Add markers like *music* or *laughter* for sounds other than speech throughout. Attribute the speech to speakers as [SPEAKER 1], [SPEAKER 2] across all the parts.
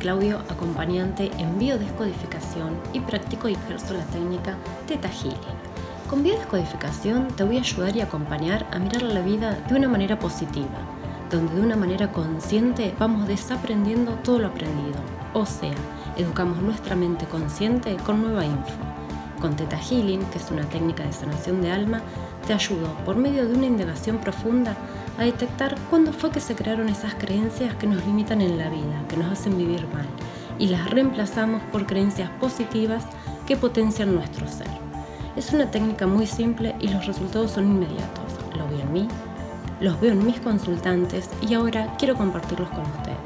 [SPEAKER 1] Claudio, acompañante en biodescodificación y practico y ejerzo la técnica Theta Healing. Con biodescodificación te voy a ayudar y acompañar a mirar la vida de una manera positiva, donde de una manera consciente vamos desaprendiendo todo lo aprendido, o sea, educamos nuestra mente consciente con nueva info. Con Theta Healing, que es una técnica de sanación de alma, te ayudo, por medio de una indagación profunda, a detectar cuándo fue que se crearon esas creencias que nos limitan en la vida, que nos hacen vivir mal, y las reemplazamos por creencias positivas que potencian nuestro ser. Es una técnica muy simple y los resultados son inmediatos. Lo veo en mí, los veo en mis consultantes y ahora quiero compartirlos con ustedes.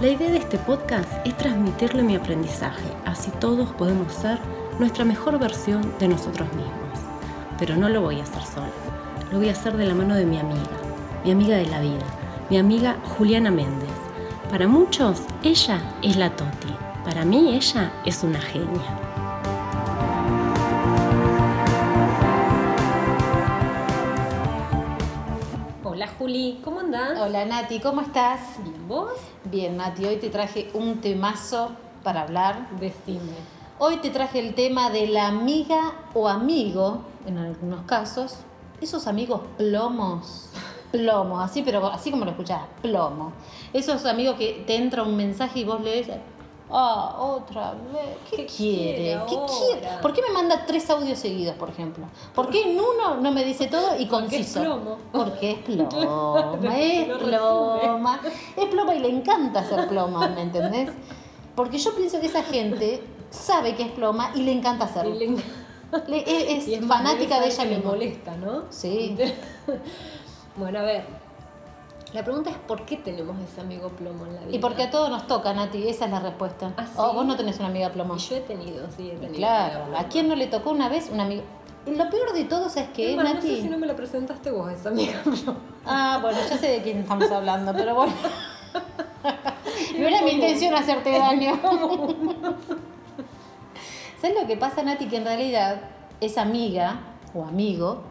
[SPEAKER 1] La idea de este podcast es transmitirle mi aprendizaje, así todos podemos ser nuestra mejor versión de nosotros mismos. Pero no lo voy a hacer sola, lo voy a hacer de la mano de mi amiga, mi amiga de la vida, mi amiga Juliana Méndez. Para muchos, ella es la Toti. Para mí, ella es una genia. Hola Juli, ¿cómo andás?
[SPEAKER 2] Hola Nati, ¿cómo estás?
[SPEAKER 1] Bien, ¿vos?
[SPEAKER 2] Bien, Nati, hoy te traje un temazo para hablar.
[SPEAKER 1] Decime.
[SPEAKER 2] Hoy te traje el tema de la amiga o amigo, en algunos casos, esos amigos plomos plomo, así, pero así como lo escuchás, plomo. Esos amigos que te entra un mensaje y vos lees, ah, otra vez, ¿qué, quiere? ¿Qué quiere? ¿Por qué me manda tres audios seguidos, por ejemplo? ¿Por qué en uno no me dice todo y conciso?
[SPEAKER 1] Porque es plomo.
[SPEAKER 2] Porque es *laughs* ploma, es ploma. Es ploma y le encanta ser ploma, ¿me entendés? Porque yo pienso que esa gente sabe que es ploma y le encanta hacerlo. es, *laughs* es, fanática de ella
[SPEAKER 1] misma. Le molesta, ¿no?
[SPEAKER 2] Sí. *laughs*
[SPEAKER 1] Bueno, a ver. La pregunta es por qué tenemos ese amigo plomo en la vida.
[SPEAKER 2] Y porque a todos nos toca, Nati, esa es la respuesta.
[SPEAKER 1] ¿Ah,
[SPEAKER 2] O vos no tenés una amiga plomo.
[SPEAKER 1] yo he tenido, sí, he tenido.
[SPEAKER 2] Claro, ¿a quién no le tocó una vez un amigo? lo peor de todo es que,
[SPEAKER 1] Nati.
[SPEAKER 2] No sé
[SPEAKER 1] si no me la presentaste vos, esa amiga *laughs* plomo.
[SPEAKER 2] Ah, bueno, ya sé de quién estamos hablando, pero bueno. *laughs* no era mi intención hacerte daño. ¿Sabes lo que pasa, Nati? Que en realidad esa amiga o amigo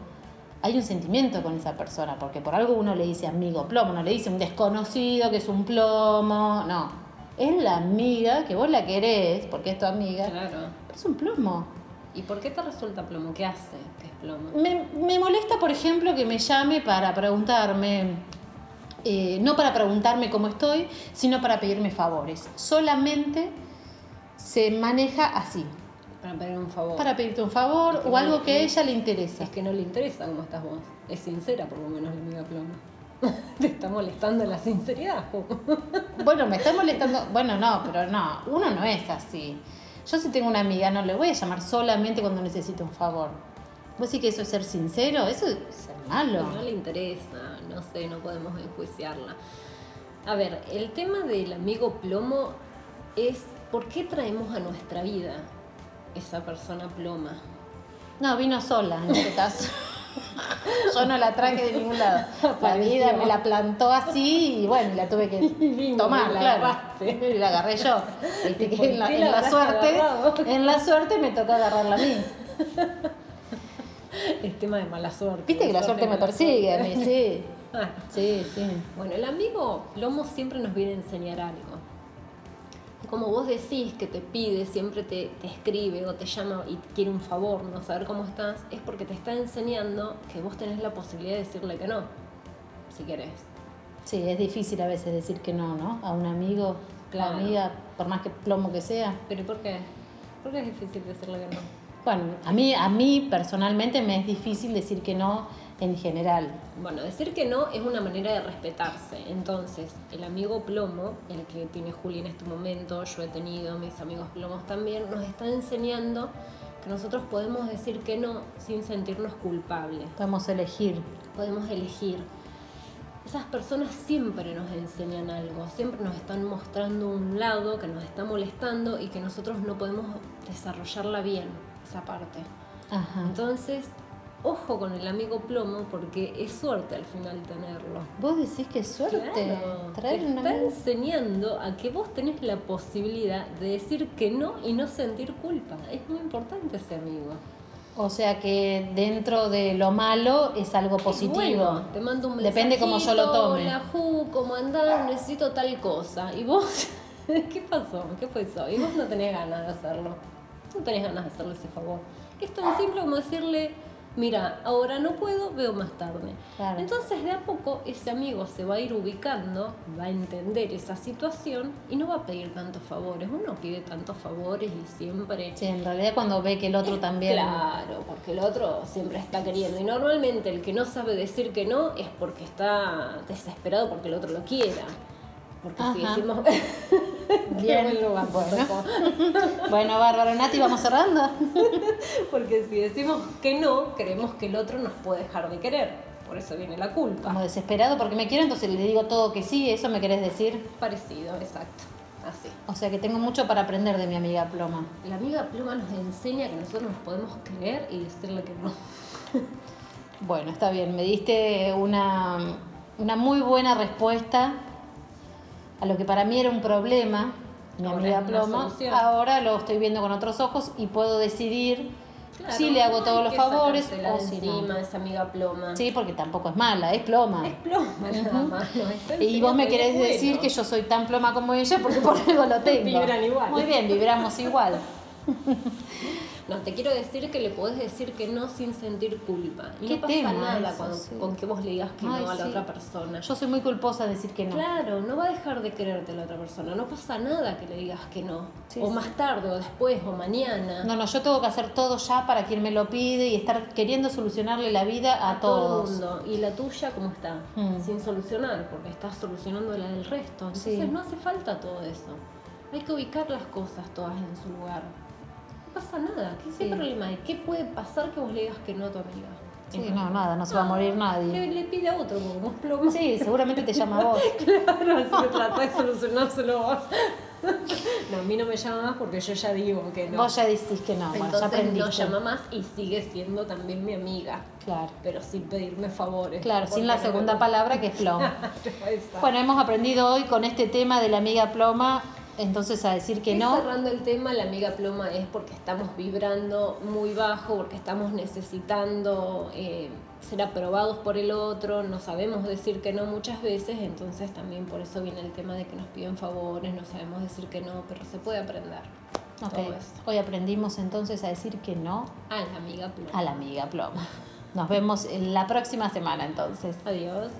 [SPEAKER 2] hay un sentimiento con esa persona, porque por algo uno le dice amigo plomo, no le dice un desconocido que es un plomo, no. Es la amiga que vos la querés, porque es tu amiga.
[SPEAKER 1] Claro.
[SPEAKER 2] es un plomo.
[SPEAKER 1] ¿Y por qué te resulta plomo? ¿Qué hace que es plomo?
[SPEAKER 2] Me, me molesta, por ejemplo, que me llame para preguntarme, eh, no para preguntarme cómo estoy, sino para pedirme favores. Solamente se maneja así.
[SPEAKER 1] Para pedir un favor.
[SPEAKER 2] Para pedirte un favor o algo que a ella le interesa.
[SPEAKER 1] Es que no le interesa cómo estás vos. Es sincera, por lo menos, la amiga Ploma. *laughs* Te está molestando la sinceridad. *laughs*
[SPEAKER 2] bueno, me está molestando. Bueno, no, pero no. Uno no es así. Yo si tengo una amiga, no le voy a llamar solamente cuando necesito un favor. ¿Vos sí que eso es ser sincero? Eso es ser malo.
[SPEAKER 1] No le interesa, no sé, no podemos enjuiciarla. A ver, el tema del amigo plomo es por qué traemos a nuestra vida esa persona ploma?
[SPEAKER 2] No, vino sola en este caso. *laughs* Yo no la traje de ningún lado. La vida me la plantó así y bueno, la tuve que *laughs* tomar, la claro. Y la agarré yo. en, la, suerte, en la suerte me tocó agarrarla a mí. *laughs*
[SPEAKER 1] Es tema de mala suerte.
[SPEAKER 2] Viste que la suerte, me persigue a mí, sí.
[SPEAKER 1] Ah. Sí, sí. Bueno, el amigo Lomo siempre nos viene a enseñar algo como vos decís que te pide, siempre te, escribe o te llama y quiere un favor, no saber cómo estás, es porque te está enseñando que vos tenés la posibilidad de decirle que no, si querés.
[SPEAKER 2] Sí, es difícil a veces decir que no, ¿no? A un amigo, claro. amiga, por más que plomo que sea.
[SPEAKER 1] ¿Pero por qué? ¿Por qué es difícil decirle que no?
[SPEAKER 2] Bueno, a mí, a mí personalmente me es difícil decir que no en general.
[SPEAKER 1] Bueno, decir que no es una manera de respetarse. Entonces, el amigo plomo, el que tiene Juli en este momento, yo he tenido, mis amigos plomos también, nos está enseñando que nosotros podemos decir que no sin sentirnos culpables.
[SPEAKER 2] Podemos elegir.
[SPEAKER 1] Podemos elegir. Esas personas siempre nos enseñan algo, siempre nos están mostrando un lado que nos está molestando y que nosotros no podemos desarrollarla bien, esa parte.
[SPEAKER 2] Ajá.
[SPEAKER 1] Entonces, ojo con el amigo plomo porque es suerte al final tenerlo.
[SPEAKER 2] Vos decís que es suerte
[SPEAKER 1] traer te está enseñando a que vos tenés la posibilidad de decir que no y no sentir culpa. Es muy importante ese amigo.
[SPEAKER 2] O sea que dentro de lo malo es algo positivo.
[SPEAKER 1] te mando un
[SPEAKER 2] Depende cómo yo lo tome.
[SPEAKER 1] Hola, Ju, ¿cómo andás? Necesito tal cosa. Y vos *laughs* ¿Qué pasó? ¿Qué fue eso? Y vos no tenés ganas de hacerlo. No tenés ganas de hacerle ese favor. Es tan simple como decirle, mira, ahora no puedo, veo más tarde.
[SPEAKER 2] Claro.
[SPEAKER 1] Entonces de a poco ese amigo se va a ir ubicando, va a entender esa situación y no va a pedir tantos favores. Uno pide tantos favores y siempre...
[SPEAKER 2] Sí, en realidad cuando ve que el otro también...
[SPEAKER 1] Claro, porque el otro siempre está queriendo. Y normalmente el que no sabe decir que no es porque está desesperado porque el otro lo quiera. Porque si decimos... *laughs* *laughs*
[SPEAKER 2] Bien.
[SPEAKER 1] Buen lugar,
[SPEAKER 2] Bueno. Bueno, Bárbara, Nati, vamos cerrando. *laughs*
[SPEAKER 1] Porque si decimos que no, creemos que el otro nos puede dejar de querer. Por eso viene la culpa.
[SPEAKER 2] Como desesperado porque me quiero, entonces le digo todo que sí, ¿eso me querés decir?
[SPEAKER 1] Parecido, exacto. Así.
[SPEAKER 2] O sea que tengo mucho para aprender de mi amiga Ploma.
[SPEAKER 1] La amiga Pluma nos enseña que nosotros nos podemos creer y decirle que no.
[SPEAKER 2] Bueno, está bien, me diste una, una muy buena respuesta a lo que para mí era un problema, mi
[SPEAKER 1] Ahora
[SPEAKER 2] amiga
[SPEAKER 1] solución.
[SPEAKER 2] Ahora lo estoy viendo con otros ojos y puedo decidir
[SPEAKER 1] Claro,
[SPEAKER 2] si le hago todos los favores o si
[SPEAKER 1] encima
[SPEAKER 2] no.
[SPEAKER 1] esa amiga Ploma.
[SPEAKER 2] Sí, porque tampoco es mala, es Ploma.
[SPEAKER 1] Es Ploma nada más. no está
[SPEAKER 2] Y vos me querés decir que yo soy tan ploma como ella porque por algo lo *laughs* tengo.
[SPEAKER 1] Vibran igual.
[SPEAKER 2] Muy bien, vibramos igual. *laughs*
[SPEAKER 1] No, te quiero decir que le podés decir que no sin sentir culpa. Y
[SPEAKER 2] Qué
[SPEAKER 1] no pasa nada
[SPEAKER 2] eso, sí.
[SPEAKER 1] con que vos le digas que
[SPEAKER 2] Ay,
[SPEAKER 1] no a la
[SPEAKER 2] sí.
[SPEAKER 1] otra persona.
[SPEAKER 2] Yo soy muy culposa de decir que no.
[SPEAKER 1] Claro, no va a dejar de quererte la otra persona. No pasa nada que le digas que no.
[SPEAKER 2] Sí,
[SPEAKER 1] o más tarde, o después, o mañana.
[SPEAKER 2] No, no, yo tengo que hacer todo ya para quien me lo pide y estar queriendo solucionarle la vida a,
[SPEAKER 1] todo
[SPEAKER 2] todos.
[SPEAKER 1] el mundo. Y la tuya, ¿cómo está?
[SPEAKER 2] Mm.
[SPEAKER 1] Sin solucionar, porque estás solucionando la del resto. Entonces no hace falta todo eso. Hay que ubicar las cosas todas en su lugar. Pasa nada. ¿Qué,
[SPEAKER 2] Sí.
[SPEAKER 1] problema hay? ¿Qué puede pasar que vos le digas que no a tu amiga?
[SPEAKER 2] Sí, no, nada, no se va a morir nadie.
[SPEAKER 1] le pide a otro, vos plomo.
[SPEAKER 2] Sí, seguramente te llama a vos. *laughs*
[SPEAKER 1] Claro, así que tratá de solucionárselo vos. No, a mí no me llama más porque yo ya digo que no.
[SPEAKER 2] Vos ya decís que no, bueno, ya aprendiste.
[SPEAKER 1] no llama más y sigue siendo también mi amiga.
[SPEAKER 2] Claro,
[SPEAKER 1] Pero sin pedirme favores.
[SPEAKER 2] claro, sin la segunda palabra que es ploma. *laughs* Bueno, hemos aprendido hoy con este tema de la amiga ploma, entonces a decir que
[SPEAKER 1] Y
[SPEAKER 2] no.
[SPEAKER 1] cerrando el tema, la amiga ploma es porque estamos vibrando muy bajo, porque estamos necesitando eh, ser aprobados por el otro, no sabemos decir que no muchas veces, entonces también por eso viene el tema de que nos piden favores, no sabemos decir que no, pero se puede aprender.
[SPEAKER 2] Ok,
[SPEAKER 1] Todo eso.
[SPEAKER 2] Hoy aprendimos entonces a decir que no
[SPEAKER 1] A la amiga ploma.
[SPEAKER 2] a la amiga ploma. Nos vemos en la próxima semana entonces.
[SPEAKER 1] Adiós.